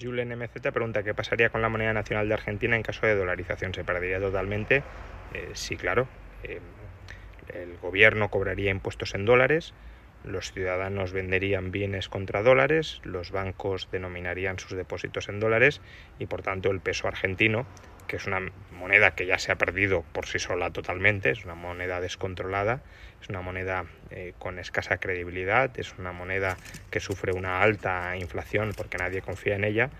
Julen MZ pregunta qué pasaría con la moneda nacional de Argentina en caso de dolarización. ¿Se perdería totalmente? Eh, sí, claro. Eh, el gobierno cobraría impuestos en dólares, los ciudadanos venderían bienes contra dólares, los bancos denominarían sus depósitos en dólares y por tanto el peso argentino, que es una moneda que ya se ha perdido por sí sola totalmente, es una moneda descontrolada, es una moneda eh, con escasa credibilidad, es una moneda que sufre una alta inflación porque nadie confía en ella,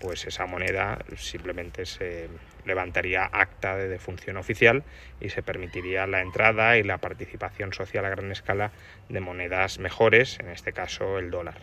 pues esa moneda simplemente se levantaría acta de defunción oficial y se permitiría la entrada y la participación social a gran escala de monedas mejores, en este caso el dólar.